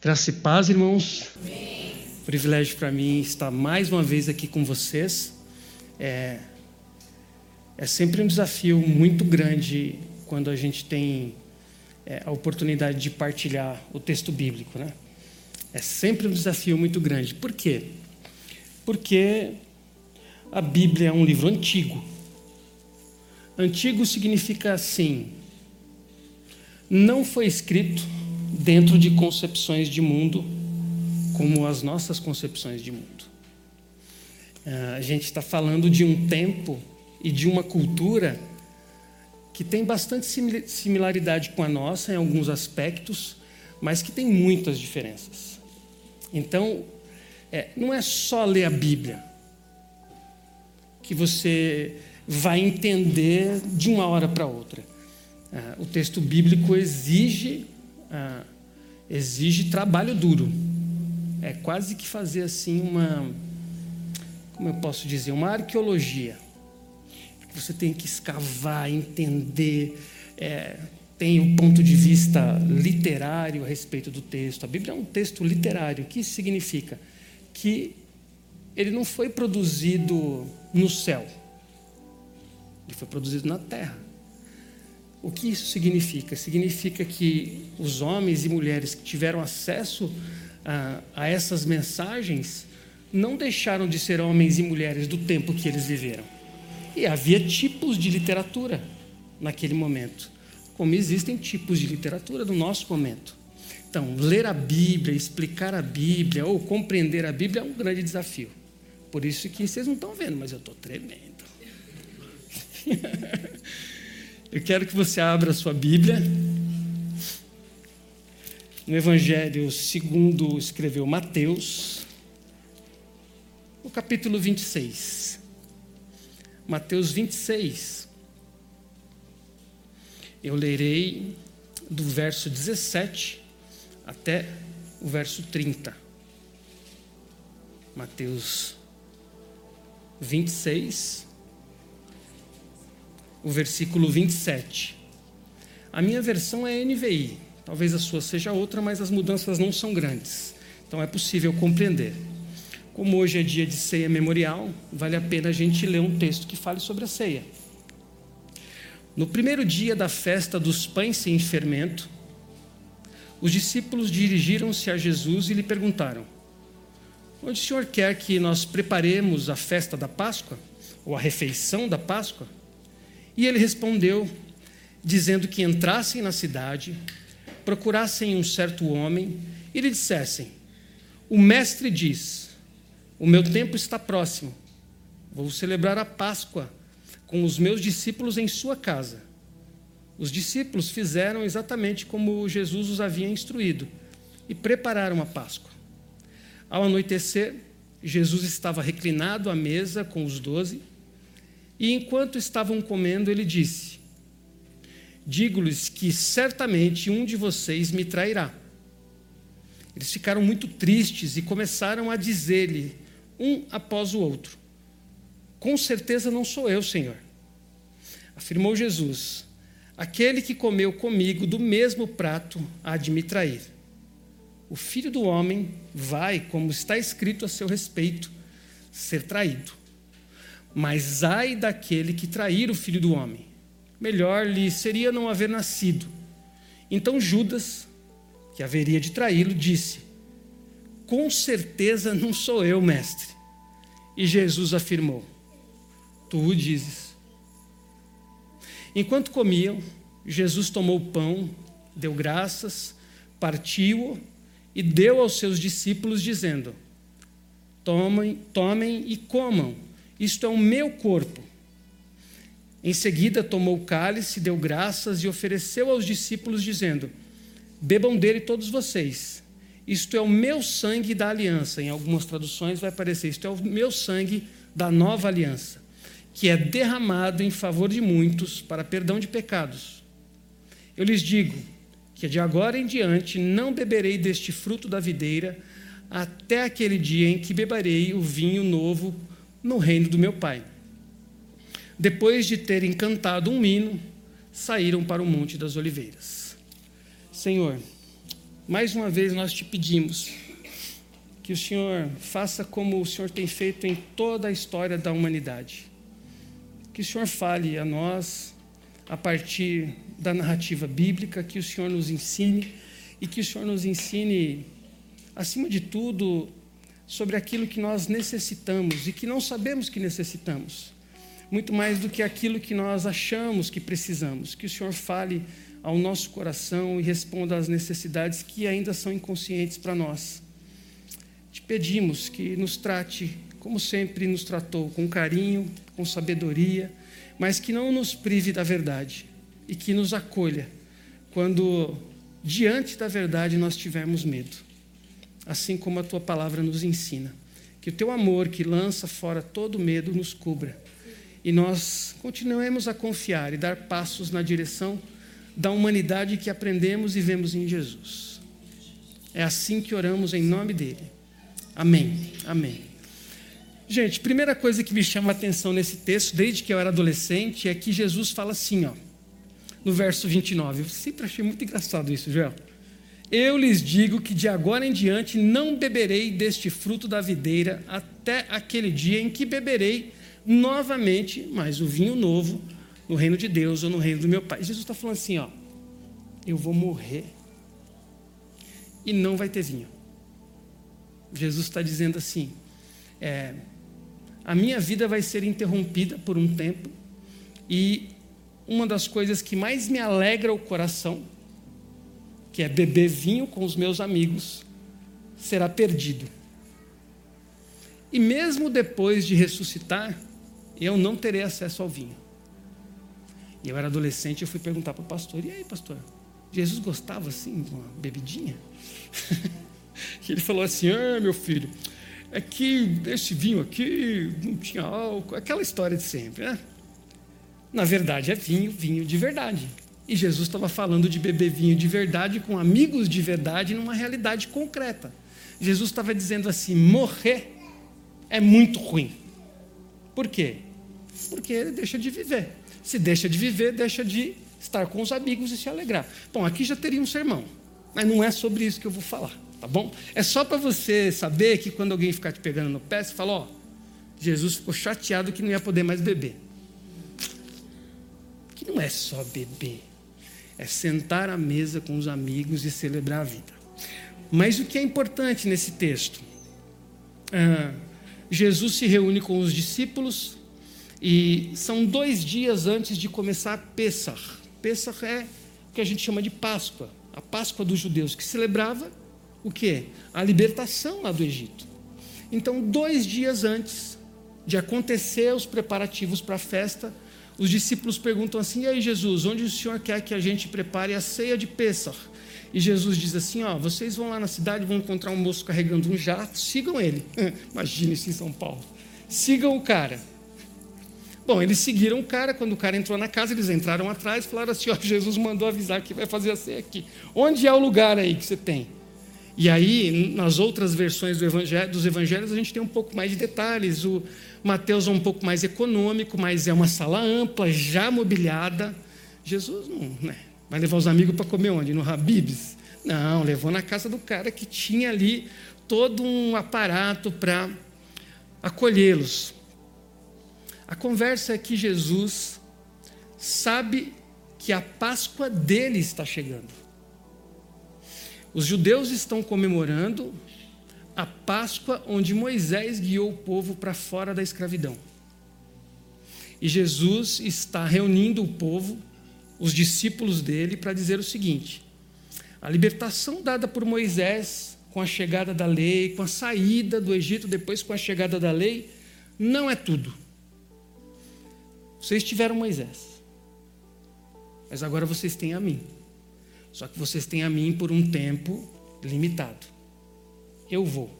Graça e paz, irmãos. Amém. Privilégio para mim estar mais uma vez aqui com vocês. É, é sempre um desafio muito grande quando a gente tem é, a oportunidade de partilhar o texto bíblico, né? É sempre um desafio muito grande. Por quê? Porque a Bíblia é um livro antigo. Antigo significa assim: não foi escrito dentro de concepções de mundo como as nossas concepções de mundo. Ah, a gente está falando de um tempo e de uma cultura que tem bastante similaridade com a nossa em alguns aspectos, mas que tem muitas diferenças. Então, é, não é só ler a Bíblia que você vai entender de uma hora para outra. Ah, o texto bíblico exige ah, exige trabalho duro. É quase que fazer assim uma, como eu posso dizer, uma arqueologia. Você tem que escavar, entender, é, tem o ponto de vista literário a respeito do texto. A Bíblia é um texto literário. O que isso significa? Que ele não foi produzido no céu, ele foi produzido na terra. O que isso significa? Significa que os homens e mulheres que tiveram acesso a, a, essas mensagens não deixaram de ser homens e mulheres do tempo que eles viveram. E havia tipos de literatura naquele momento, como existem tipos de literatura no nosso momento. Então, ler a Bíblia, explicar a Bíblia ou compreender a Bíblia é um grande desafio. Por isso que vocês não estão vendo, mas eu estou tremendo. Eu quero que você abra a sua Bíblia. No Evangelho segundo escreveu Mateus, no capítulo 26. Mateus 26. Eu lerei do verso 17 até o verso 30. Mateus 26, o versículo 27. A minha versão é NVI, talvez a sua seja outra, mas as mudanças não são grandes, então é possível compreender. Como hoje é dia de ceia memorial, vale a pena a gente ler um texto que fale sobre a ceia. No primeiro dia da festa dos pães sem fermento, os discípulos dirigiram-se a Jesus e lhe perguntaram: Onde o Senhor quer que nós preparemos a festa da Páscoa, ou a refeição da Páscoa? E ele respondeu, dizendo que entrassem na cidade, procurassem um certo homem e lhe dissessem: O mestre diz: O meu tempo está próximo. Vou celebrar a Páscoa com os meus discípulos em sua casa. Os discípulos fizeram exatamente como Jesus os havia instruído e prepararam a Páscoa. Ao anoitecer, Jesus estava reclinado à mesa com os doze e enquanto estavam comendo, ele disse: Digo-lhes que certamente um de vocês me trairá. Eles ficaram muito tristes e começaram a dizer-lhe, um após o outro: Com certeza não sou eu, Senhor. Afirmou Jesus: Aquele que comeu comigo do mesmo prato há de me trair. O filho do homem vai, como está escrito a seu respeito, ser traído. Mas ai daquele que trair o filho do homem. Melhor lhe seria não haver nascido. Então Judas, que haveria de traí-lo, disse: Com certeza não sou eu, mestre. E Jesus afirmou: Tu o dizes. Enquanto comiam, Jesus tomou o pão, deu graças, partiu-o e deu aos seus discípulos, dizendo: Tomem, tomem e comam isto é o meu corpo. Em seguida, tomou o cálice, deu graças e ofereceu aos discípulos, dizendo: Bebam dele todos vocês. Isto é o meu sangue da aliança. Em algumas traduções vai aparecer: Isto é o meu sangue da nova aliança, que é derramado em favor de muitos para perdão de pecados. Eu lhes digo que de agora em diante não beberei deste fruto da videira até aquele dia em que beberei o vinho novo no reino do meu pai. Depois de terem cantado um hino, saíram para o Monte das Oliveiras. Senhor, mais uma vez nós te pedimos que o Senhor faça como o Senhor tem feito em toda a história da humanidade. Que o Senhor fale a nós a partir da narrativa bíblica, que o Senhor nos ensine e que o Senhor nos ensine, acima de tudo, sobre aquilo que nós necessitamos e que não sabemos que necessitamos, muito mais do que aquilo que nós achamos que precisamos. Que o Senhor fale ao nosso coração e responda às necessidades que ainda são inconscientes para nós. Te pedimos que nos trate como sempre nos tratou, com carinho, com sabedoria, mas que não nos prive da verdade e que nos acolha quando diante da verdade nós tivermos medo, assim como a tua palavra nos ensina. Que o teu amor, que lança fora todo medo, nos cubra e nós continuemos a confiar e dar passos na direção da humanidade que aprendemos e vemos em Jesus. É assim que oramos em nome dele. Amém. Amém. Gente, primeira coisa que me chama a atenção nesse texto, desde que eu era adolescente, é que Jesus fala assim, ó, no verso 29. Eu sempre achei muito engraçado isso, Joel. Eu lhes digo que de agora em diante não beberei deste fruto da videira até aquele dia em que beberei novamente mais o vinho novo no reino de Deus ou no reino do meu Pai. Jesus está falando assim, ó, eu vou morrer e não vai ter vinho. Jesus está dizendo assim, é, a minha vida vai ser interrompida por um tempo e uma das coisas que mais me alegra o coração, que é beber vinho com os meus amigos, será perdido. E mesmo depois de ressuscitar, eu não terei acesso ao vinho. E eu era adolescente, eu fui perguntar para o pastor: e aí, pastor, Jesus gostava assim de uma bebidinha? e ele falou assim: ah, meu filho, é que esse vinho aqui não tinha álcool, aquela história de sempre, né? Na verdade, é vinho, vinho de verdade. E Jesus estava falando de beber vinho de verdade com amigos de verdade numa realidade concreta. Jesus estava dizendo assim: morrer é muito ruim. Por quê? Porque ele deixa de viver. Se deixa de viver, deixa de estar com os amigos e se alegrar. Bom, aqui já teria um sermão, mas não é sobre isso que eu vou falar, tá bom? É só para você saber que quando alguém ficar te pegando no pé, você fala: Ó, Jesus ficou chateado que não ia poder mais beber. Que não é só beber, é sentar à mesa com os amigos e celebrar a vida. Mas o que é importante nesse texto? Ah, Jesus se reúne com os discípulos e são dois dias antes de começar Pesach. Pesach é o que a gente chama de Páscoa, a Páscoa dos judeus, que celebrava o quê? A libertação lá do Egito. Então, dois dias antes de acontecer os preparativos para a festa, os discípulos perguntam assim: E aí, Jesus, onde o Senhor quer que a gente prepare a ceia de Pesach? E Jesus diz assim: Ó, vocês vão lá na cidade, vão encontrar um moço carregando um jato, sigam ele. Imagine isso em São Paulo. Sigam o cara. Bom, eles seguiram o cara, quando o cara entrou na casa, eles entraram atrás e falaram assim: ó, Jesus mandou avisar que vai fazer a ceia aqui. Onde é o lugar aí que você tem? E aí, nas outras versões do evangelho, dos evangelhos, a gente tem um pouco mais de detalhes. O Mateus é um pouco mais econômico, mas é uma sala ampla, já mobiliada. Jesus não né, vai levar os amigos para comer onde? No Habibs? Não, levou na casa do cara que tinha ali todo um aparato para acolhê-los. A conversa é que Jesus sabe que a Páscoa dele está chegando. Os judeus estão comemorando a Páscoa onde Moisés guiou o povo para fora da escravidão. E Jesus está reunindo o povo, os discípulos dele, para dizer o seguinte: a libertação dada por Moisés com a chegada da lei, com a saída do Egito, depois com a chegada da lei, não é tudo. Vocês tiveram Moisés, mas agora vocês têm a mim. Só que vocês têm a mim por um tempo limitado. Eu vou.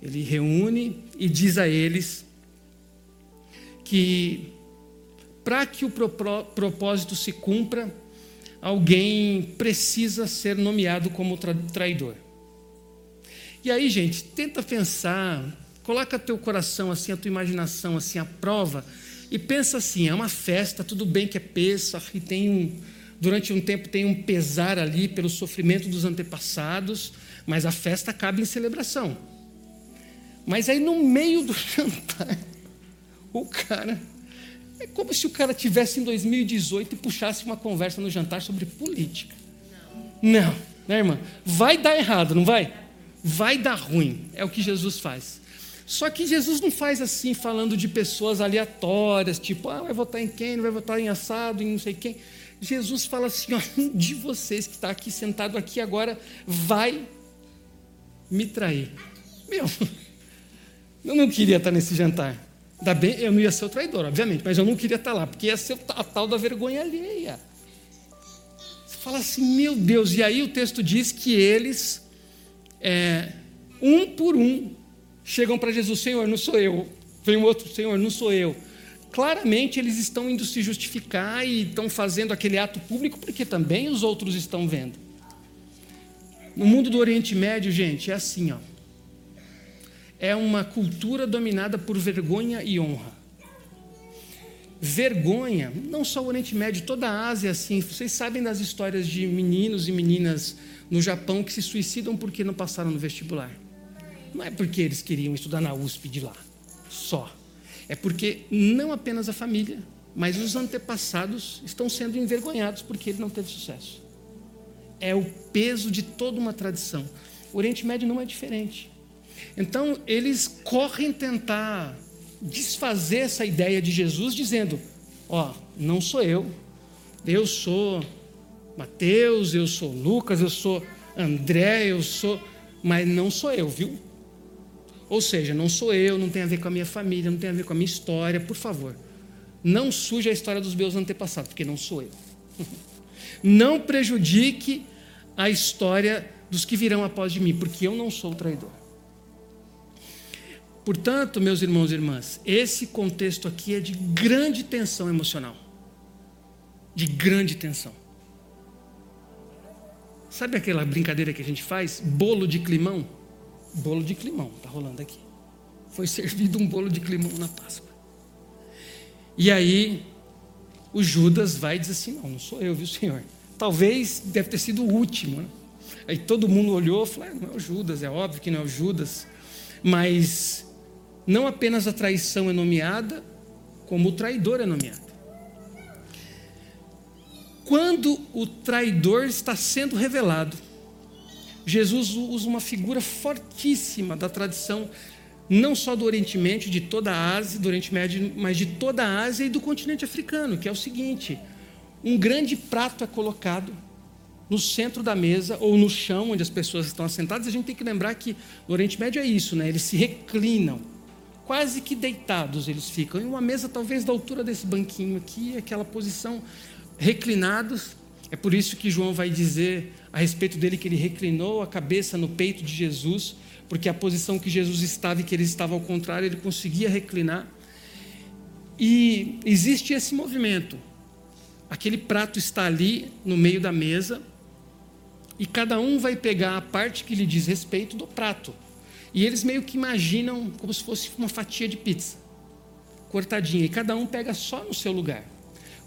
Ele reúne e diz a eles que para que o propósito se cumpra, alguém precisa ser nomeado como traidor. E aí, gente, tenta pensar, coloca teu coração assim, a tua imaginação assim à prova e pensa assim: é uma festa, tudo bem que é peça, e tem um, durante um tempo tem um pesar ali pelo sofrimento dos antepassados, mas a festa acaba em celebração. Mas aí no meio do jantar, o cara. É como se o cara tivesse em 2018 e puxasse uma conversa no jantar sobre política. Não, não né, irmã? Vai dar errado, não vai? Vai dar ruim. É o que Jesus faz. Só que Jesus não faz assim, falando de pessoas aleatórias, tipo, ah, vai votar em quem, não vai votar em assado, em não sei quem. Jesus fala assim: ó, um de vocês que está aqui sentado aqui agora vai me trair. Meu, eu não queria estar nesse jantar. Ainda bem, eu não ia ser o traidor, obviamente, mas eu não queria estar lá, porque ia ser a tal da vergonha alheia. Você fala assim, meu Deus, e aí o texto diz que eles, é, um por um, chegam para Jesus: Senhor, não sou eu. Vem um outro: Senhor, não sou eu. Claramente eles estão indo se justificar e estão fazendo aquele ato público porque também os outros estão vendo. No mundo do Oriente Médio, gente, é assim, ó. É uma cultura dominada por vergonha e honra. Vergonha, não só o Oriente Médio, toda a Ásia é assim. Vocês sabem das histórias de meninos e meninas no Japão que se suicidam porque não passaram no vestibular. Não é porque eles queriam estudar na USP de lá, só. É porque não apenas a família, mas os antepassados estão sendo envergonhados porque ele não teve sucesso. É o peso de toda uma tradição. O Oriente Médio não é diferente. Então, eles correm tentar desfazer essa ideia de Jesus, dizendo: Ó, oh, não sou eu, eu sou Mateus, eu sou Lucas, eu sou André, eu sou. Mas não sou eu, viu? Ou seja, não sou eu, não tem a ver com a minha família, não tem a ver com a minha história, por favor. Não suje a história dos meus antepassados, porque não sou eu. Não prejudique a história dos que virão após de mim, porque eu não sou o traidor. Portanto, meus irmãos e irmãs, esse contexto aqui é de grande tensão emocional. De grande tensão. Sabe aquela brincadeira que a gente faz? Bolo de climão? Bolo de climão, está rolando aqui. Foi servido um bolo de climão na Páscoa. E aí, o Judas vai e diz assim: Não, não sou eu, viu, senhor? Talvez deve ter sido o último. Né? Aí todo mundo olhou e falou: ah, Não é o Judas, é óbvio que não é o Judas. Mas não apenas a traição é nomeada, como o traidor é nomeado. Quando o traidor está sendo revelado, Jesus usa uma figura fortíssima da tradição, não só do Oriente Médio, de toda a Ásia, do Oriente Médio, mas de toda a Ásia e do continente africano, que é o seguinte: um grande prato é colocado no centro da mesa ou no chão onde as pessoas estão assentadas. A gente tem que lembrar que no Oriente Médio é isso, né? Eles se reclinam, quase que deitados eles ficam. Em uma mesa talvez da altura desse banquinho aqui, aquela posição reclinados. É por isso que João vai dizer a respeito dele que ele reclinou a cabeça no peito de Jesus, porque a posição que Jesus estava e que ele estava ao contrário, ele conseguia reclinar. E existe esse movimento. Aquele prato está ali no meio da mesa e cada um vai pegar a parte que lhe diz respeito do prato. E eles meio que imaginam como se fosse uma fatia de pizza, cortadinha, e cada um pega só no seu lugar.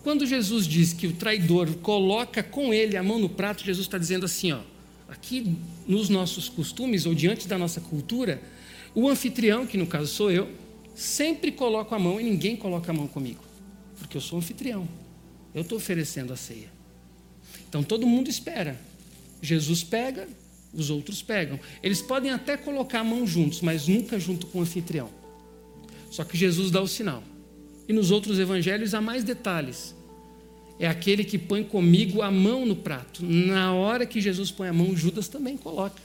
Quando Jesus diz que o traidor coloca com ele a mão no prato, Jesus está dizendo assim: ó, aqui nos nossos costumes ou diante da nossa cultura, o anfitrião, que no caso sou eu, sempre coloca a mão e ninguém coloca a mão comigo, porque eu sou anfitrião, eu estou oferecendo a ceia. Então todo mundo espera. Jesus pega, os outros pegam. Eles podem até colocar a mão juntos, mas nunca junto com o anfitrião. Só que Jesus dá o sinal. E nos outros evangelhos há mais detalhes. É aquele que põe comigo a mão no prato. Na hora que Jesus põe a mão, Judas também coloca.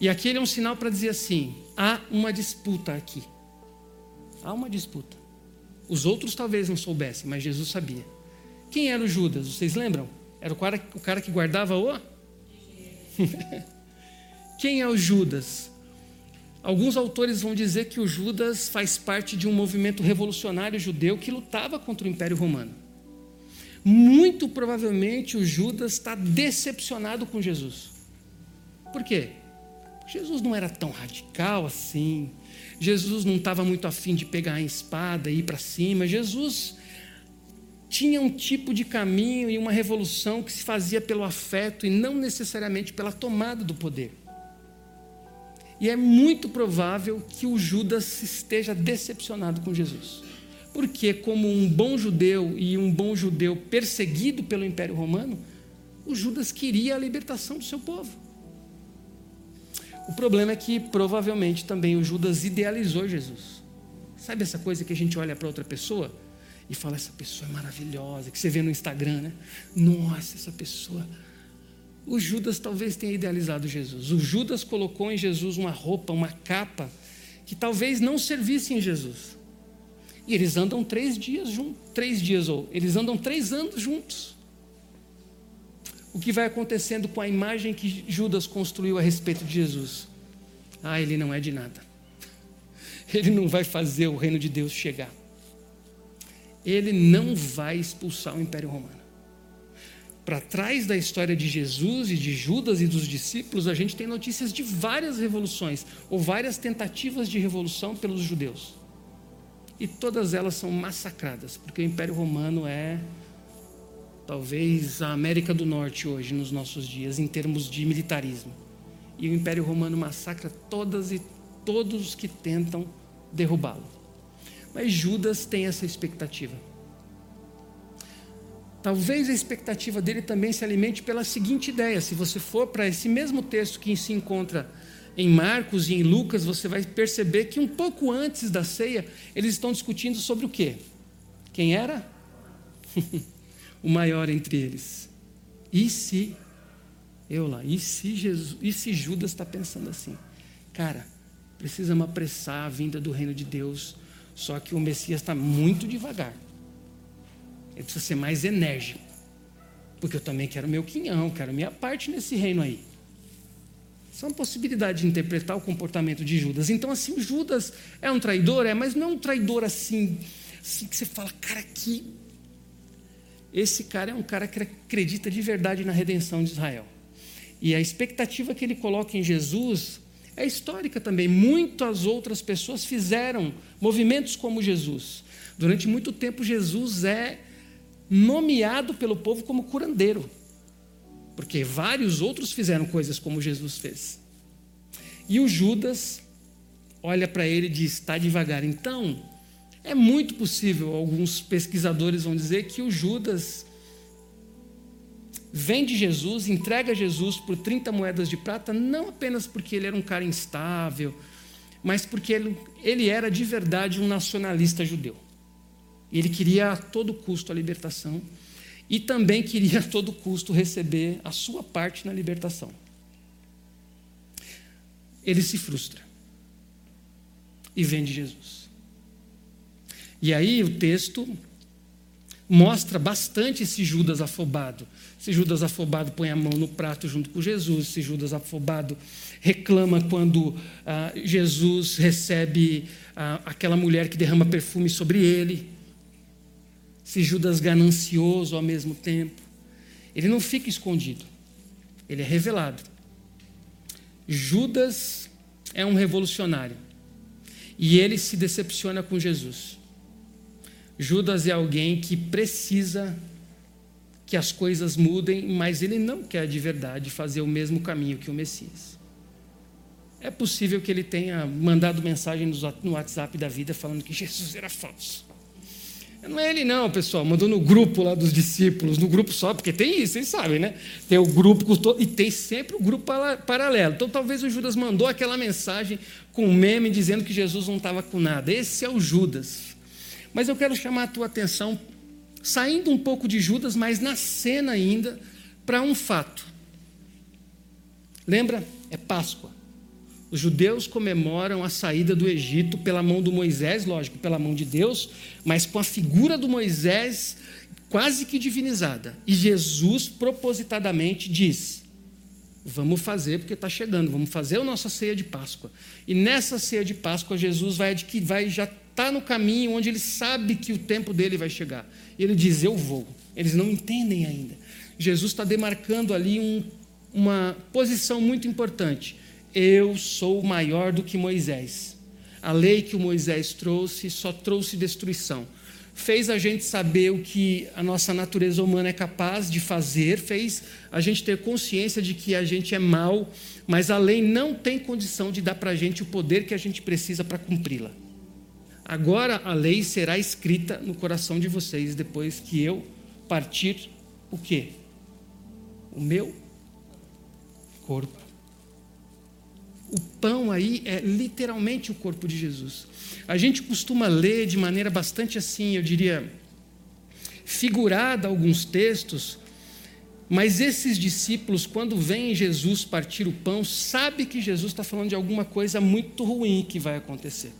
E aquele é um sinal para dizer assim: há uma disputa aqui. Há uma disputa. Os outros talvez não soubessem, mas Jesus sabia. Quem era o Judas? Vocês lembram? Era o cara, o cara que guardava o. Quem é o Judas? Alguns autores vão dizer que o Judas faz parte de um movimento revolucionário judeu que lutava contra o Império Romano. Muito provavelmente o Judas está decepcionado com Jesus. Por quê? Jesus não era tão radical assim. Jesus não estava muito afim de pegar a espada e ir para cima. Jesus tinha um tipo de caminho e uma revolução que se fazia pelo afeto e não necessariamente pela tomada do poder. E é muito provável que o Judas esteja decepcionado com Jesus. Porque, como um bom judeu e um bom judeu perseguido pelo Império Romano, o Judas queria a libertação do seu povo. O problema é que provavelmente também o Judas idealizou Jesus. Sabe essa coisa que a gente olha para outra pessoa e fala: essa pessoa é maravilhosa, que você vê no Instagram, né? Nossa, essa pessoa o Judas talvez tenha idealizado Jesus. O Judas colocou em Jesus uma roupa, uma capa, que talvez não servisse em Jesus. E eles andam três dias juntos, três dias, ou eles andam três anos juntos. O que vai acontecendo com a imagem que Judas construiu a respeito de Jesus? Ah, ele não é de nada. Ele não vai fazer o reino de Deus chegar. Ele não vai expulsar o Império Romano para trás da história de Jesus e de Judas e dos discípulos, a gente tem notícias de várias revoluções ou várias tentativas de revolução pelos judeus. E todas elas são massacradas, porque o Império Romano é talvez a América do Norte hoje, nos nossos dias, em termos de militarismo. E o Império Romano massacra todas e todos que tentam derrubá-lo. Mas Judas tem essa expectativa Talvez a expectativa dele também se alimente pela seguinte ideia: se você for para esse mesmo texto que se encontra em Marcos e em Lucas, você vai perceber que um pouco antes da ceia, eles estão discutindo sobre o quê? Quem era? o maior entre eles. E se eu lá, e se Jesus, e se Judas está pensando assim? Cara, precisamos apressar a vinda do reino de Deus, só que o Messias está muito devagar. Ele precisa ser mais enérgico. Porque eu também quero meu quinhão, quero minha parte nesse reino aí. Isso é uma possibilidade de interpretar o comportamento de Judas. Então, assim, Judas é um traidor, é, mas não é um traidor assim, assim que você fala, cara, que. Esse cara é um cara que acredita de verdade na redenção de Israel. E a expectativa que ele coloca em Jesus é histórica também. Muitas outras pessoas fizeram movimentos como Jesus. Durante muito tempo, Jesus é nomeado pelo povo como curandeiro, porque vários outros fizeram coisas como Jesus fez. E o Judas olha para ele e diz: está devagar. Então, é muito possível, alguns pesquisadores vão dizer, que o Judas vende Jesus, entrega Jesus por 30 moedas de prata, não apenas porque ele era um cara instável, mas porque ele, ele era de verdade um nacionalista judeu. Ele queria a todo custo a libertação e também queria a todo custo receber a sua parte na libertação. Ele se frustra e vende Jesus. E aí o texto mostra bastante esse Judas afobado. Esse Judas afobado põe a mão no prato junto com Jesus, esse Judas afobado reclama quando ah, Jesus recebe ah, aquela mulher que derrama perfume sobre ele se Judas ganancioso ao mesmo tempo. Ele não fica escondido, ele é revelado. Judas é um revolucionário e ele se decepciona com Jesus. Judas é alguém que precisa que as coisas mudem, mas ele não quer de verdade fazer o mesmo caminho que o Messias. É possível que ele tenha mandado mensagem no WhatsApp da vida falando que Jesus era falso. Não é ele não, pessoal. Mandou no grupo lá dos discípulos, no grupo só, porque tem isso, vocês sabem, né? Tem o grupo e tem sempre o grupo paralelo. Então talvez o Judas mandou aquela mensagem com um meme dizendo que Jesus não estava com nada. Esse é o Judas. Mas eu quero chamar a tua atenção, saindo um pouco de Judas, mas na cena ainda, para um fato. Lembra? É Páscoa. Os judeus comemoram a saída do Egito pela mão do Moisés, lógico, pela mão de Deus, mas com a figura do Moisés quase que divinizada. E Jesus propositadamente diz: Vamos fazer porque está chegando, vamos fazer a nossa ceia de Páscoa. E nessa ceia de Páscoa, Jesus vai, vai já está no caminho onde ele sabe que o tempo dele vai chegar. E ele diz: Eu vou. Eles não entendem ainda. Jesus está demarcando ali um, uma posição muito importante eu sou maior do que Moisés. A lei que o Moisés trouxe só trouxe destruição. fez a gente saber o que a nossa natureza humana é capaz de fazer, fez a gente ter consciência de que a gente é mal, mas a lei não tem condição de dar para a gente o poder que a gente precisa para cumpri-la. Agora a lei será escrita no coração de vocês depois que eu partir o quê? O meu corpo. O pão aí é literalmente o corpo de Jesus. A gente costuma ler de maneira bastante assim, eu diria, figurada alguns textos, mas esses discípulos, quando veem Jesus partir o pão, sabe que Jesus está falando de alguma coisa muito ruim que vai acontecer.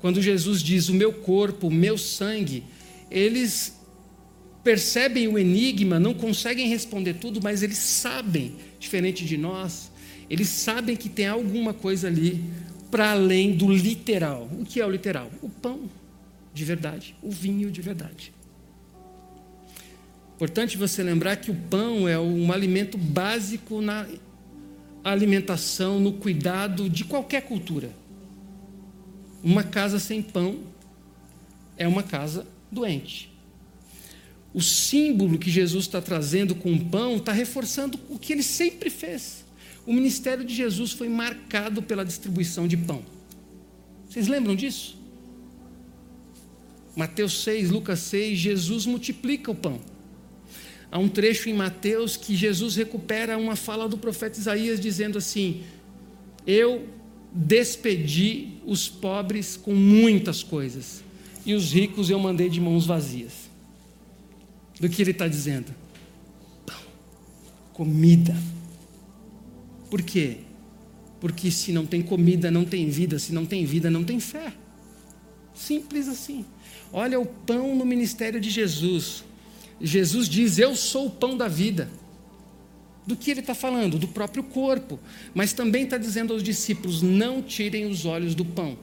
Quando Jesus diz o meu corpo, o meu sangue, eles percebem o enigma, não conseguem responder tudo, mas eles sabem, diferente de nós, eles sabem que tem alguma coisa ali para além do literal. O que é o literal? O pão de verdade, o vinho de verdade. Importante você lembrar que o pão é um alimento básico na alimentação, no cuidado de qualquer cultura. Uma casa sem pão é uma casa doente. O símbolo que Jesus está trazendo com o pão está reforçando o que ele sempre fez. O ministério de Jesus foi marcado pela distribuição de pão. Vocês lembram disso? Mateus 6, Lucas 6, Jesus multiplica o pão. Há um trecho em Mateus que Jesus recupera uma fala do profeta Isaías dizendo assim: Eu despedi os pobres com muitas coisas, e os ricos eu mandei de mãos vazias. Do que ele está dizendo? Pão, comida por quê? Porque se não tem comida, não tem vida, se não tem vida, não tem fé. Simples assim. Olha o pão no ministério de Jesus. Jesus diz: Eu sou o pão da vida. Do que ele está falando? Do próprio corpo. Mas também está dizendo aos discípulos: Não tirem os olhos do pão.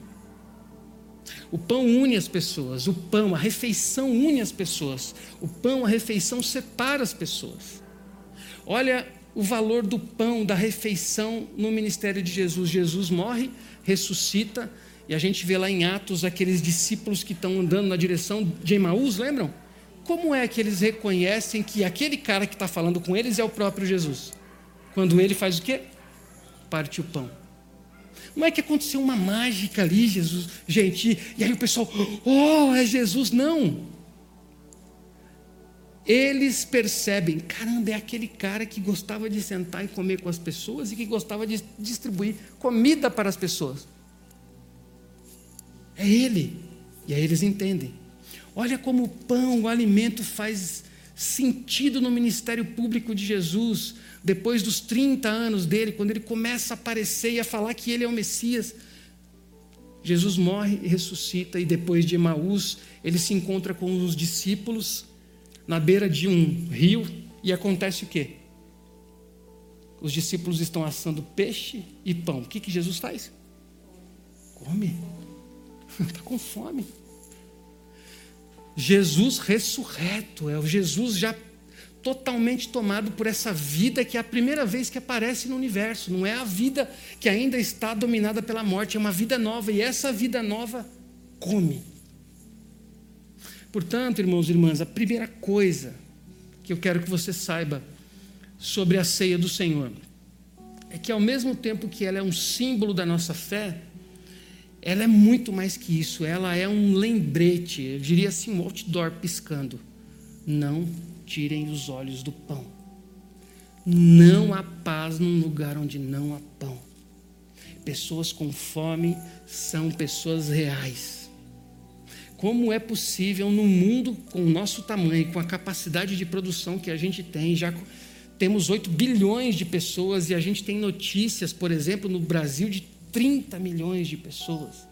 O pão une as pessoas, o pão, a refeição une as pessoas, o pão, a refeição separa as pessoas. Olha o valor do pão, da refeição no ministério de Jesus. Jesus morre, ressuscita, e a gente vê lá em Atos aqueles discípulos que estão andando na direção de Emaús, lembram? Como é que eles reconhecem que aquele cara que está falando com eles é o próprio Jesus? Quando ele faz o quê? Parte o pão. Não é que aconteceu uma mágica ali, Jesus, gente, e aí o pessoal, oh, é Jesus. Não eles percebem, caramba, é aquele cara que gostava de sentar e comer com as pessoas e que gostava de distribuir comida para as pessoas. É ele. E aí eles entendem. Olha como o pão, o alimento faz sentido no ministério público de Jesus, depois dos 30 anos dele, quando ele começa a aparecer e a falar que ele é o Messias. Jesus morre e ressuscita, e depois de Emaús, ele se encontra com os discípulos na beira de um rio e acontece o quê? Os discípulos estão assando peixe e pão. O que, que Jesus faz? Come. Está com fome. Jesus ressurreto, é o Jesus já totalmente tomado por essa vida que é a primeira vez que aparece no universo. Não é a vida que ainda está dominada pela morte, é uma vida nova. E essa vida nova come. Portanto, irmãos e irmãs, a primeira coisa que eu quero que você saiba sobre a ceia do Senhor é que, ao mesmo tempo que ela é um símbolo da nossa fé, ela é muito mais que isso, ela é um lembrete, eu diria assim, um outdoor piscando. Não tirem os olhos do pão. Não há paz num lugar onde não há pão. Pessoas com fome são pessoas reais como é possível num mundo com o nosso tamanho, com a capacidade de produção que a gente tem, já temos 8 bilhões de pessoas e a gente tem notícias, por exemplo, no Brasil de 30 milhões de pessoas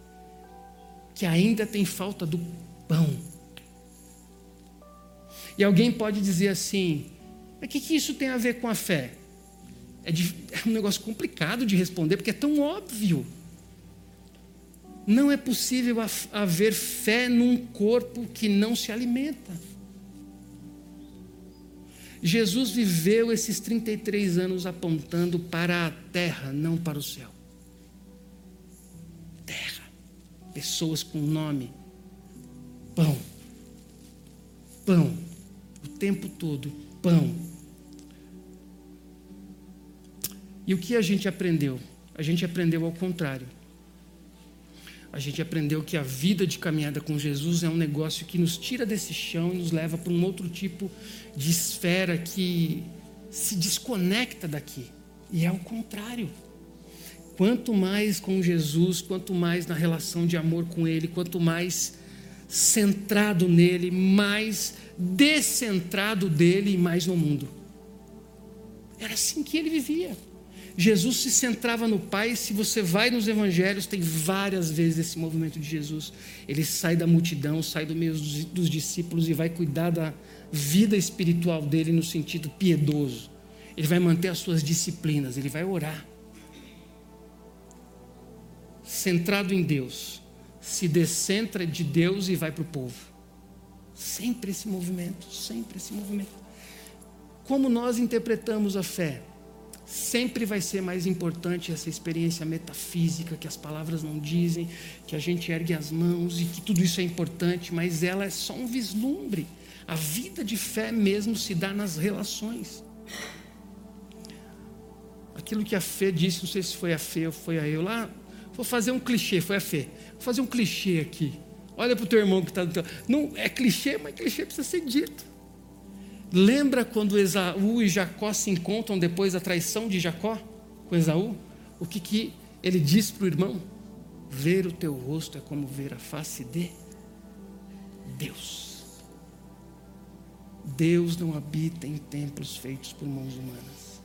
que ainda tem falta do pão. E alguém pode dizer assim: o que, que isso tem a ver com a fé? É, de, é um negócio complicado de responder, porque é tão óbvio. Não é possível haver fé num corpo que não se alimenta. Jesus viveu esses 33 anos apontando para a terra, não para o céu. Terra, pessoas com nome, pão, pão. O tempo todo, pão. E o que a gente aprendeu? A gente aprendeu ao contrário. A gente aprendeu que a vida de caminhada com Jesus é um negócio que nos tira desse chão e nos leva para um outro tipo de esfera que se desconecta daqui. E é o contrário. Quanto mais com Jesus, quanto mais na relação de amor com Ele, quanto mais centrado nele, mais descentrado dele e mais no mundo. Era assim que ele vivia. Jesus se centrava no Pai. Se você vai nos evangelhos, tem várias vezes esse movimento de Jesus. Ele sai da multidão, sai do meio dos, dos discípulos e vai cuidar da vida espiritual dele no sentido piedoso. Ele vai manter as suas disciplinas, ele vai orar. Centrado em Deus, se descentra de Deus e vai para o povo. Sempre esse movimento, sempre esse movimento. Como nós interpretamos a fé? Sempre vai ser mais importante essa experiência metafísica que as palavras não dizem, que a gente ergue as mãos e que tudo isso é importante, mas ela é só um vislumbre. A vida de fé mesmo se dá nas relações. Aquilo que a fé disse, não sei se foi a fé ou foi a eu lá, vou fazer um clichê, foi a fé. Vou fazer um clichê aqui. Olha para o teu irmão que está do teu. Não é clichê, mas clichê precisa ser dito. Lembra quando Esaú e Jacó se encontram depois da traição de Jacó com Esaú? O que, que ele diz para o irmão? Ver o teu rosto é como ver a face de Deus. Deus não habita em templos feitos por mãos humanas.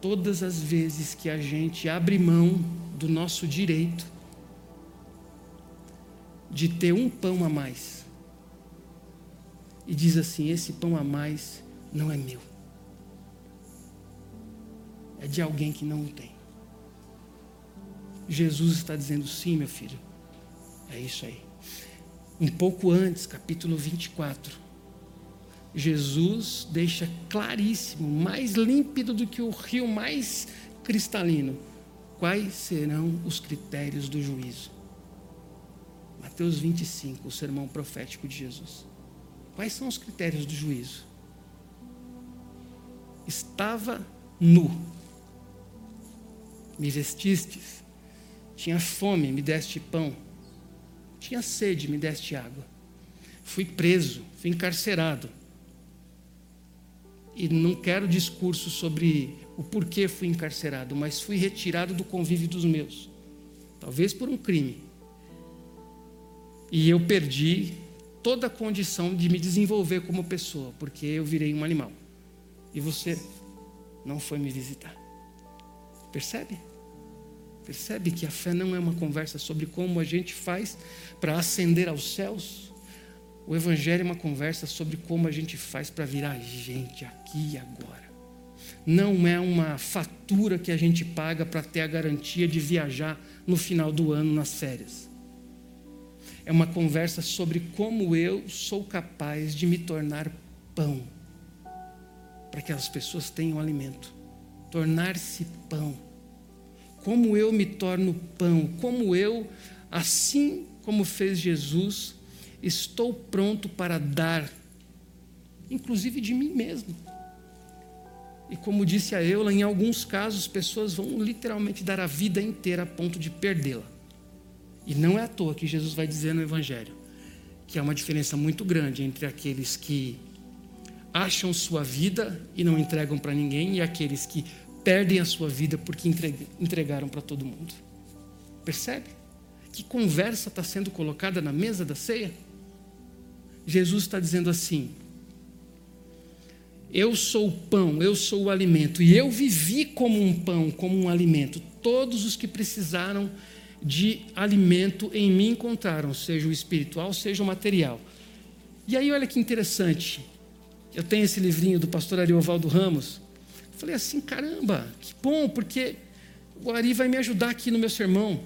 Todas as vezes que a gente abre mão do nosso direito de ter um pão a mais, e diz assim: Esse pão a mais não é meu, é de alguém que não o tem. Jesus está dizendo: Sim, meu filho, é isso aí. Um pouco antes, capítulo 24, Jesus deixa claríssimo, mais límpido do que o rio mais cristalino, quais serão os critérios do juízo. Mateus 25, o sermão profético de Jesus. Quais são os critérios do juízo? Estava nu, me vestistes, tinha fome, me deste pão, tinha sede, me deste água, fui preso, fui encarcerado. E não quero discurso sobre o porquê fui encarcerado, mas fui retirado do convívio dos meus, talvez por um crime. E eu perdi toda a condição de me desenvolver como pessoa, porque eu virei um animal. E você não foi me visitar. Percebe? Percebe que a fé não é uma conversa sobre como a gente faz para ascender aos céus. O Evangelho é uma conversa sobre como a gente faz para virar gente aqui e agora. Não é uma fatura que a gente paga para ter a garantia de viajar no final do ano nas férias é uma conversa sobre como eu sou capaz de me tornar pão, para que as pessoas tenham alimento. Tornar-se pão. Como eu me torno pão, como eu, assim como fez Jesus, estou pronto para dar, inclusive de mim mesmo. E como disse a Eula, em alguns casos, pessoas vão literalmente dar a vida inteira a ponto de perdê-la. E não é à toa que Jesus vai dizer no Evangelho que há uma diferença muito grande entre aqueles que acham sua vida e não entregam para ninguém e aqueles que perdem a sua vida porque entregaram para todo mundo. Percebe? Que conversa está sendo colocada na mesa da ceia? Jesus está dizendo assim: Eu sou o pão, eu sou o alimento, e eu vivi como um pão, como um alimento. Todos os que precisaram de alimento em mim encontraram, seja o espiritual, seja o material. E aí, olha que interessante. Eu tenho esse livrinho do pastor Ariovaldo Ramos. Falei assim: caramba, que bom, porque o Ari vai me ajudar aqui no meu sermão.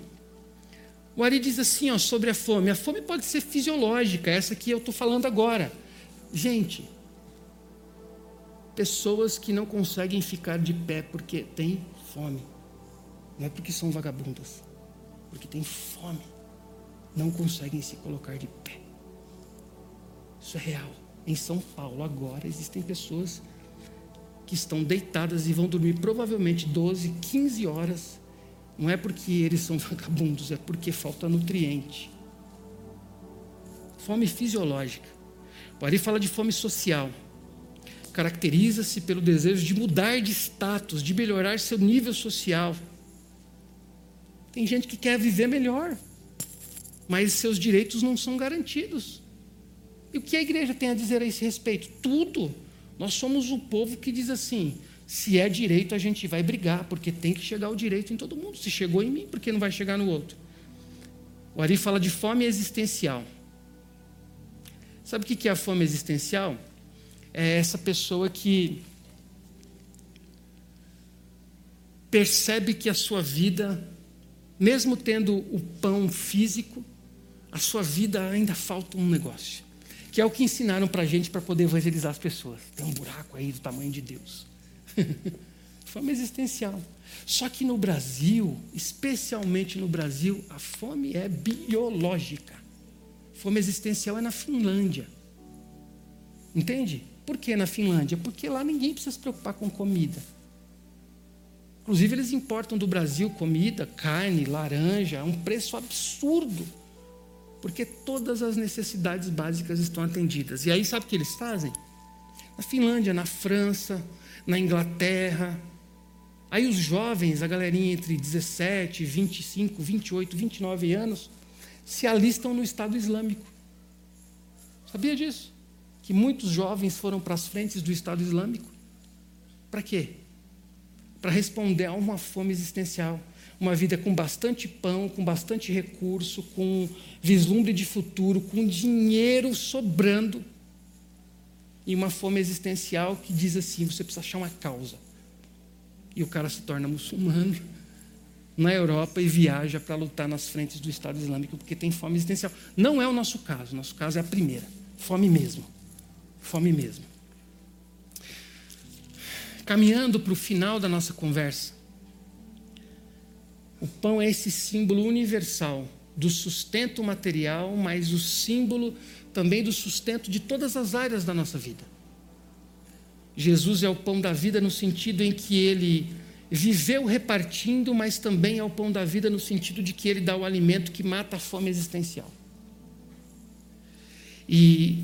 O Ari diz assim ó, sobre a fome: a fome pode ser fisiológica, essa que eu estou falando agora. Gente, pessoas que não conseguem ficar de pé porque têm fome, não é porque são vagabundas porque têm fome, não conseguem se colocar de pé. Isso é real. Em São Paulo, agora, existem pessoas que estão deitadas e vão dormir provavelmente 12, 15 horas. Não é porque eles são vagabundos, é porque falta nutriente. Fome fisiológica. O Ari fala de fome social. Caracteriza-se pelo desejo de mudar de status, de melhorar seu nível social. Tem gente que quer viver melhor, mas seus direitos não são garantidos. E o que a igreja tem a dizer a esse respeito? Tudo. Nós somos o povo que diz assim: se é direito, a gente vai brigar, porque tem que chegar o direito em todo mundo. Se chegou em mim, por que não vai chegar no outro? O Ari fala de fome existencial. Sabe o que é a fome existencial? É essa pessoa que percebe que a sua vida, mesmo tendo o pão físico, a sua vida ainda falta um negócio que é o que ensinaram para a gente para poder evangelizar as pessoas. Tem um buraco aí do tamanho de Deus. fome existencial. Só que no Brasil, especialmente no Brasil, a fome é biológica. Fome existencial é na Finlândia. Entende? Por que na Finlândia? Porque lá ninguém precisa se preocupar com comida. Inclusive, eles importam do Brasil comida, carne, laranja, a um preço absurdo porque todas as necessidades básicas estão atendidas. E aí, sabe o que eles fazem? Na Finlândia, na França, na Inglaterra. Aí, os jovens, a galerinha entre 17, 25, 28, 29 anos, se alistam no Estado Islâmico. Sabia disso? Que muitos jovens foram para as frentes do Estado Islâmico. Para quê? Para responder a uma fome existencial uma vida com bastante pão, com bastante recurso, com vislumbre de futuro, com dinheiro sobrando e uma fome existencial que diz assim: você precisa achar uma causa. E o cara se torna muçulmano na Europa e viaja para lutar nas frentes do Estado Islâmico porque tem fome existencial. Não é o nosso caso, nosso caso é a primeira: fome mesmo. Fome mesmo. Caminhando para o final da nossa conversa, o pão é esse símbolo universal do sustento material, mas o símbolo também do sustento de todas as áreas da nossa vida. Jesus é o pão da vida no sentido em que ele viveu repartindo, mas também é o pão da vida no sentido de que ele dá o alimento que mata a fome existencial. E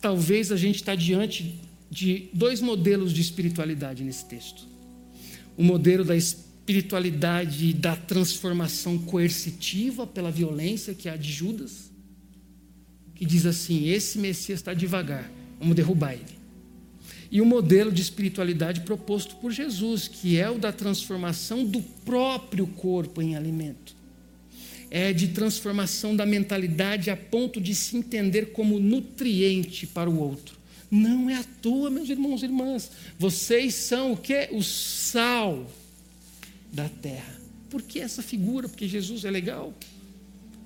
talvez a gente está diante de dois modelos de espiritualidade nesse texto. O modelo da espiritualidade da transformação coercitiva pela violência, que a de Judas, que diz assim: esse Messias está devagar, vamos derrubar ele. E o modelo de espiritualidade proposto por Jesus, que é o da transformação do próprio corpo em alimento. É de transformação da mentalidade a ponto de se entender como nutriente para o outro. Não é à toa, meus irmãos e irmãs. Vocês são o que? O sal da terra. Por que essa figura? Porque Jesus é legal?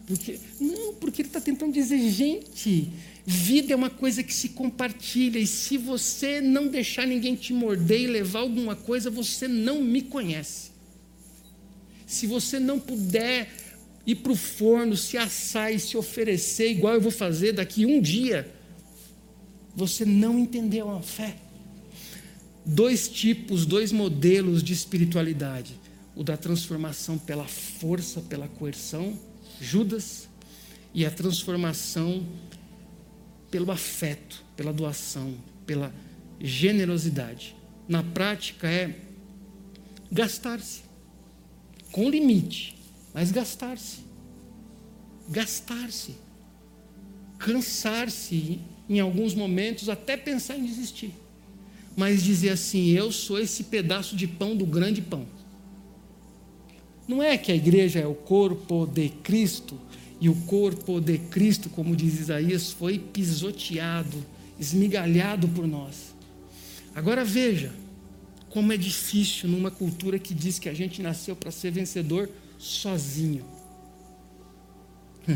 Porque, não, porque ele está tentando dizer, gente, vida é uma coisa que se compartilha, e se você não deixar ninguém te morder e levar alguma coisa, você não me conhece. Se você não puder ir para o forno, se assar e se oferecer, igual eu vou fazer daqui um dia, você não entendeu a fé. Dois tipos, dois modelos de espiritualidade o da transformação pela força, pela coerção, Judas, e a transformação pelo afeto, pela doação, pela generosidade. Na prática é gastar-se, com limite, mas gastar-se. Gastar-se. Cansar-se em alguns momentos, até pensar em desistir. Mas dizer assim: eu sou esse pedaço de pão do grande pão. Não é que a igreja é o corpo de Cristo, e o corpo de Cristo, como diz Isaías, foi pisoteado, esmigalhado por nós. Agora veja como é difícil numa cultura que diz que a gente nasceu para ser vencedor sozinho.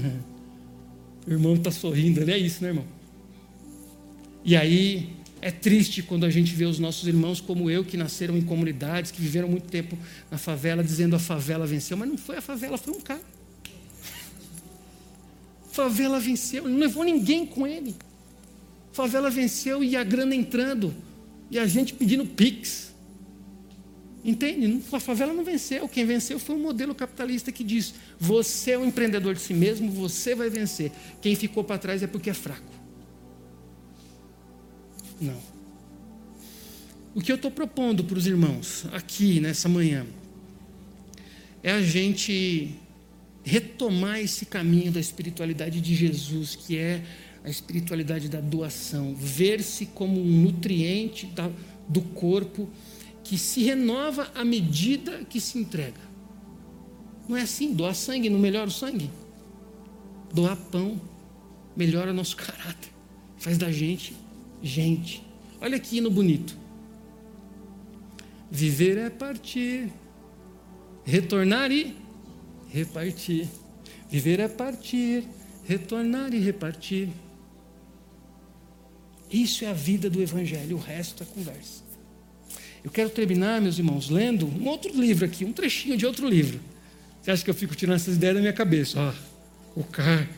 o irmão está sorrindo, é isso, né, irmão? E aí é triste quando a gente vê os nossos irmãos como eu, que nasceram em comunidades, que viveram muito tempo na favela, dizendo a favela venceu. Mas não foi a favela, foi um cara. Favela venceu, ele não levou ninguém com ele. Favela venceu e a grana entrando. E a gente pedindo Pix. Entende? A favela não venceu. Quem venceu foi o modelo capitalista que diz: você é um empreendedor de si mesmo, você vai vencer. Quem ficou para trás é porque é fraco. Não. O que eu estou propondo para os irmãos aqui nessa manhã é a gente retomar esse caminho da espiritualidade de Jesus, que é a espiritualidade da doação, ver-se como um nutriente da, do corpo que se renova à medida que se entrega. Não é assim? Doar sangue não melhora o sangue? Doar pão melhora nosso caráter, faz da gente gente. Olha aqui no bonito. Viver é partir, retornar e repartir. Viver é partir, retornar e repartir. Isso é a vida do Evangelho, o resto é conversa. Eu quero terminar, meus irmãos, lendo um outro livro aqui, um trechinho de outro livro. Você acha que eu fico tirando essas ideias da minha cabeça? Ó, o car.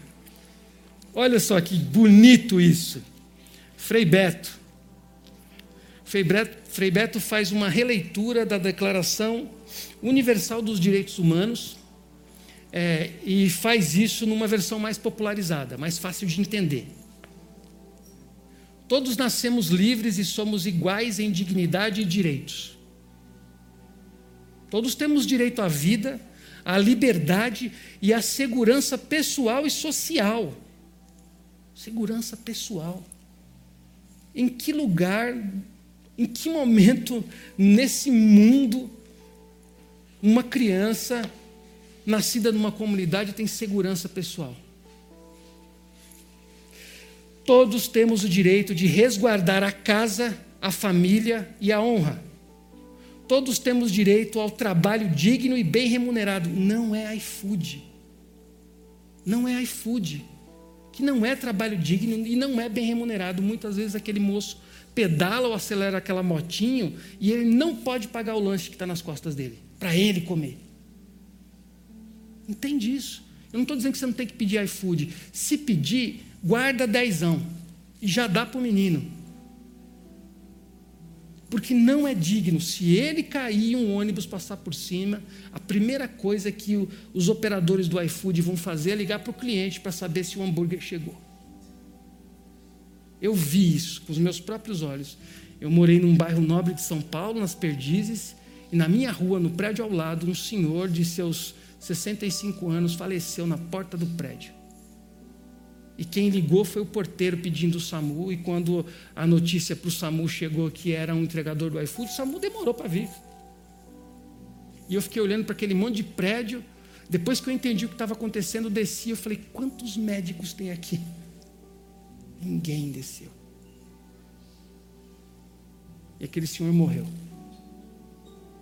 Olha só que bonito isso. Frei Beto. Frei Beto, Frei Beto faz uma releitura da Declaração Universal dos Direitos Humanos é, e faz isso numa versão mais popularizada, mais fácil de entender. Todos nascemos livres e somos iguais em dignidade e direitos. Todos temos direito à vida, à liberdade e à segurança pessoal e social. Segurança pessoal. Em que lugar, em que momento nesse mundo uma criança nascida numa comunidade tem segurança pessoal? Todos temos o direito de resguardar a casa, a família e a honra. Todos temos direito ao trabalho digno e bem remunerado. Não é iFood. Não é iFood. Que não é trabalho digno e não é bem remunerado. Muitas vezes aquele moço pedala ou acelera aquela motinho e ele não pode pagar o lanche que está nas costas dele, para ele comer. Entende isso? Eu não estou dizendo que você não tem que pedir iFood. Se pedir, guarda dezão e já dá para o menino. Porque não é digno. Se ele cair e um ônibus passar por cima, a primeira coisa que o, os operadores do iFood vão fazer é ligar para o cliente para saber se o hambúrguer chegou. Eu vi isso com os meus próprios olhos. Eu morei num bairro nobre de São Paulo, nas Perdizes, e na minha rua, no prédio ao lado, um senhor de seus 65 anos faleceu na porta do prédio. E quem ligou foi o porteiro pedindo o SAMU. E quando a notícia para o SAMU chegou que era um entregador do iFood, o SAMU demorou para vir. E eu fiquei olhando para aquele monte de prédio. Depois que eu entendi o que estava acontecendo, eu desci. Eu falei: quantos médicos tem aqui? Ninguém desceu. E aquele senhor morreu.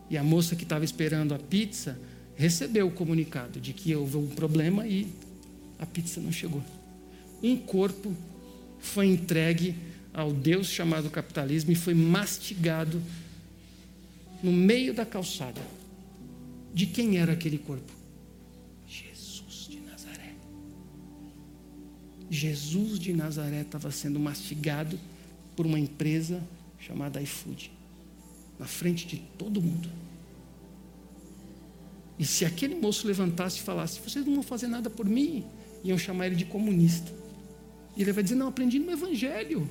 E a moça que estava esperando a pizza recebeu o comunicado de que houve um problema e a pizza não chegou um corpo foi entregue ao Deus chamado capitalismo e foi mastigado no meio da calçada. De quem era aquele corpo? Jesus de Nazaré. Jesus de Nazaré estava sendo mastigado por uma empresa chamada iFood, na frente de todo mundo. E se aquele moço levantasse e falasse: Vocês não vão fazer nada por mim, iam chamar ele de comunista. E ele vai dizer: Não, aprendi no Evangelho,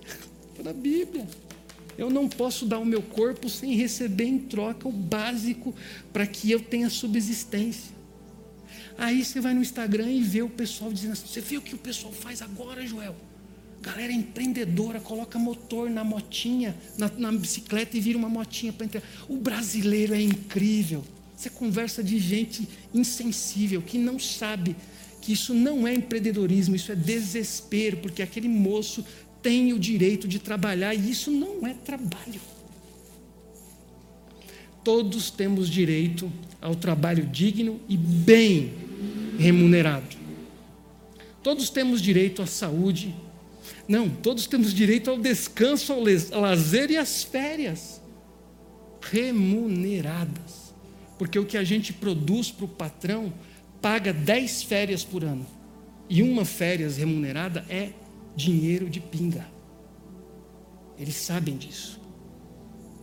na Bíblia. Eu não posso dar o meu corpo sem receber em troca o básico para que eu tenha subsistência. Aí você vai no Instagram e vê o pessoal dizendo assim: Você viu o que o pessoal faz agora, Joel? Galera empreendedora, coloca motor na motinha, na, na bicicleta e vira uma motinha para entrar. O brasileiro é incrível. Você conversa de gente insensível, que não sabe que isso não é empreendedorismo, isso é desespero, porque aquele moço tem o direito de trabalhar e isso não é trabalho. Todos temos direito ao trabalho digno e bem remunerado. Todos temos direito à saúde. Não, todos temos direito ao descanso, ao lazer e às férias remuneradas. Porque o que a gente produz para o patrão paga 10 férias por ano e uma férias remunerada é dinheiro de pinga. Eles sabem disso.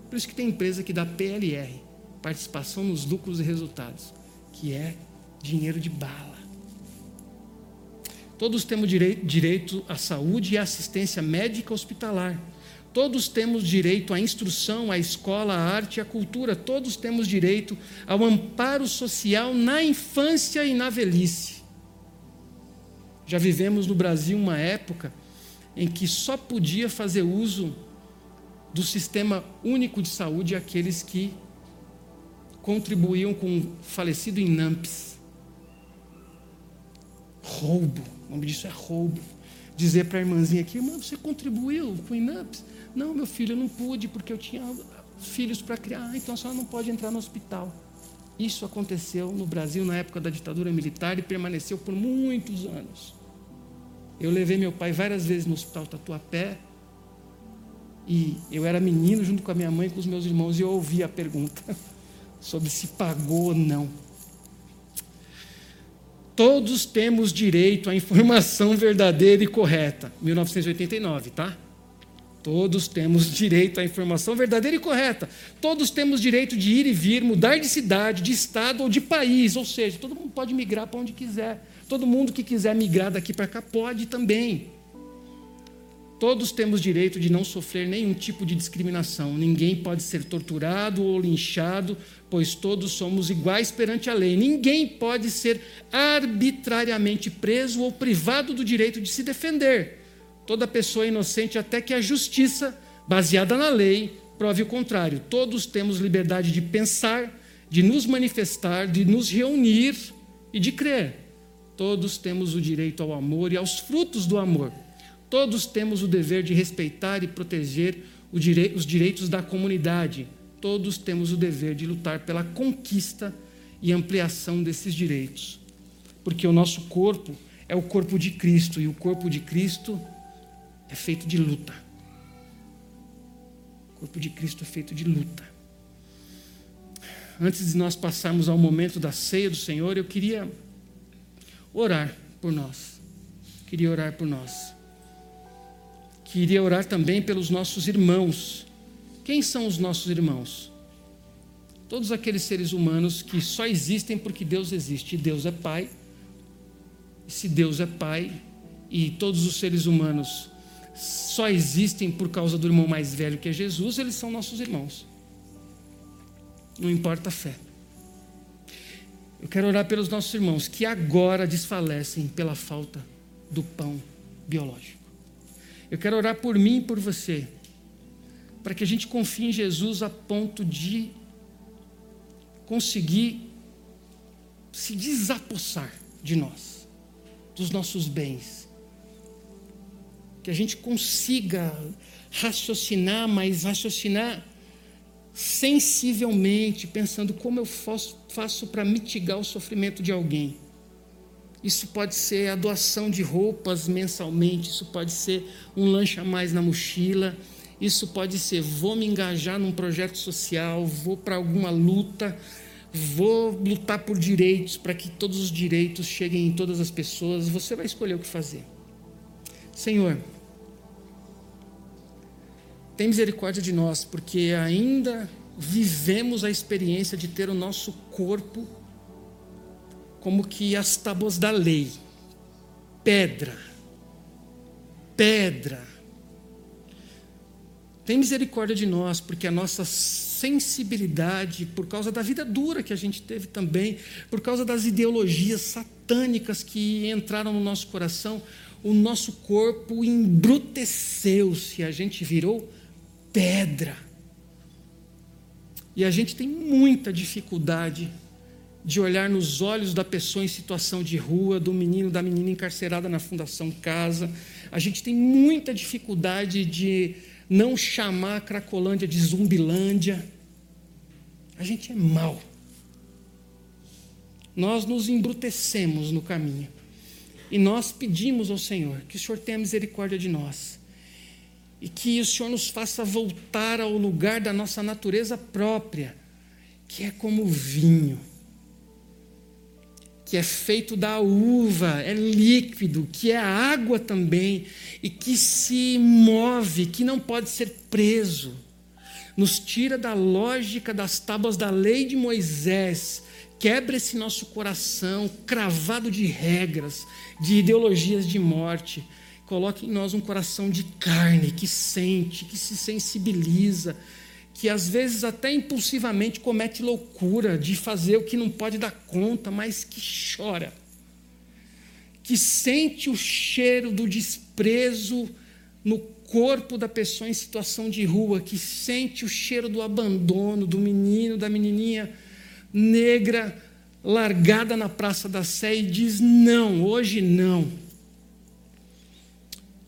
Por isso que tem empresa que dá PLR, participação nos lucros e resultados, que é dinheiro de bala. Todos temos direito, direito à saúde e assistência médica hospitalar. Todos temos direito à instrução, à escola, à arte à cultura. Todos temos direito ao amparo social na infância e na velhice. Já vivemos no Brasil uma época em que só podia fazer uso do sistema único de saúde aqueles que contribuíam com o falecido INAMPS. Roubo, o nome disso é roubo. Dizer para a irmãzinha aqui, irmã, você contribuiu com o INAMPS? Não, meu filho, eu não pude porque eu tinha filhos para criar. Então a senhora não pode entrar no hospital. Isso aconteceu no Brasil na época da ditadura militar e permaneceu por muitos anos. Eu levei meu pai várias vezes no hospital Tatuapé. E eu era menino junto com a minha mãe e com os meus irmãos e eu ouvi a pergunta sobre se pagou ou não. Todos temos direito à informação verdadeira e correta. 1989, tá? Todos temos direito à informação verdadeira e correta. Todos temos direito de ir e vir, mudar de cidade, de estado ou de país. Ou seja, todo mundo pode migrar para onde quiser. Todo mundo que quiser migrar daqui para cá pode também. Todos temos direito de não sofrer nenhum tipo de discriminação. Ninguém pode ser torturado ou linchado, pois todos somos iguais perante a lei. Ninguém pode ser arbitrariamente preso ou privado do direito de se defender. Toda pessoa é inocente até que a justiça, baseada na lei, prove o contrário. Todos temos liberdade de pensar, de nos manifestar, de nos reunir e de crer. Todos temos o direito ao amor e aos frutos do amor. Todos temos o dever de respeitar e proteger os direitos da comunidade. Todos temos o dever de lutar pela conquista e ampliação desses direitos. Porque o nosso corpo é o corpo de Cristo e o corpo de Cristo é feito de luta. O corpo de Cristo é feito de luta. Antes de nós passarmos ao momento da ceia do Senhor, eu queria orar por nós. Queria orar por nós. Queria orar também pelos nossos irmãos. Quem são os nossos irmãos? Todos aqueles seres humanos que só existem porque Deus existe. E Deus é Pai. E se Deus é Pai e todos os seres humanos só existem por causa do irmão mais velho que é Jesus, eles são nossos irmãos. Não importa a fé. Eu quero orar pelos nossos irmãos que agora desfalecem pela falta do pão biológico. Eu quero orar por mim e por você, para que a gente confie em Jesus a ponto de conseguir se desapossar de nós, dos nossos bens. Que a gente consiga raciocinar, mas raciocinar sensivelmente, pensando como eu faço para mitigar o sofrimento de alguém. Isso pode ser a doação de roupas mensalmente, isso pode ser um lanche a mais na mochila, isso pode ser vou me engajar num projeto social, vou para alguma luta, vou lutar por direitos, para que todos os direitos cheguem em todas as pessoas. Você vai escolher o que fazer. Senhor, tem misericórdia de nós, porque ainda vivemos a experiência de ter o nosso corpo como que as tábuas da lei, pedra, pedra. Tem misericórdia de nós, porque a nossa sensibilidade, por causa da vida dura que a gente teve também, por causa das ideologias satânicas que entraram no nosso coração, o nosso corpo embruteceu-se, a gente virou pedra. E a gente tem muita dificuldade de olhar nos olhos da pessoa em situação de rua, do menino, da menina encarcerada na Fundação Casa. A gente tem muita dificuldade de não chamar a Cracolândia de Zumbilândia. A gente é mau. Nós nos embrutecemos no caminho. E nós pedimos ao Senhor que o Senhor tenha misericórdia de nós e que o Senhor nos faça voltar ao lugar da nossa natureza própria, que é como vinho, que é feito da uva, é líquido, que é água também, e que se move, que não pode ser preso. Nos tira da lógica das tábuas da lei de Moisés, quebra esse nosso coração cravado de regras, de ideologias de morte. Coloque em nós um coração de carne, que sente, que se sensibiliza, que às vezes até impulsivamente comete loucura de fazer o que não pode dar conta, mas que chora, que sente o cheiro do desprezo no corpo da pessoa em situação de rua, que sente o cheiro do abandono do menino, da menininha negra largada na Praça da Sé e diz: não, hoje não.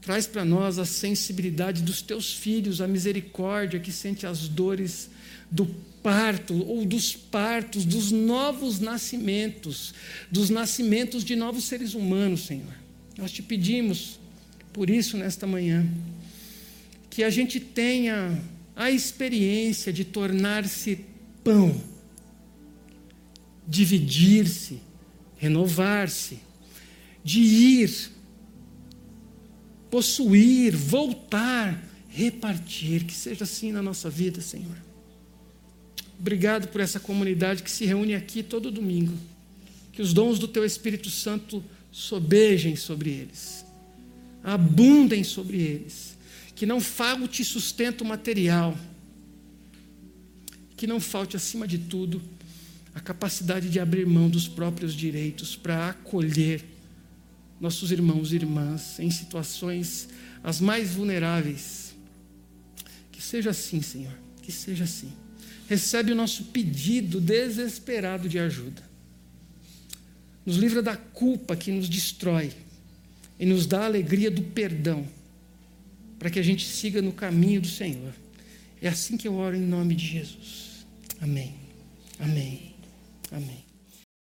Traz para nós a sensibilidade dos teus filhos, a misericórdia que sente as dores do parto ou dos partos, dos novos nascimentos, dos nascimentos de novos seres humanos, Senhor. Nós te pedimos por isso nesta manhã que a gente tenha a experiência de tornar-se pão, dividir-se, renovar-se, de ir possuir, voltar, repartir. Que seja assim na nossa vida, Senhor. Obrigado por essa comunidade que se reúne aqui todo domingo. Que os dons do Teu Espírito Santo sobejem sobre eles, abundem sobre eles. Que não falte sustento material. Que não falte, acima de tudo, a capacidade de abrir mão dos próprios direitos para acolher nossos irmãos e irmãs em situações as mais vulneráveis. Que seja assim, Senhor, que seja assim. Recebe o nosso pedido desesperado de ajuda. Nos livra da culpa que nos destrói e nos dá a alegria do perdão, para que a gente siga no caminho do Senhor. É assim que eu oro em nome de Jesus. Amém. Amém.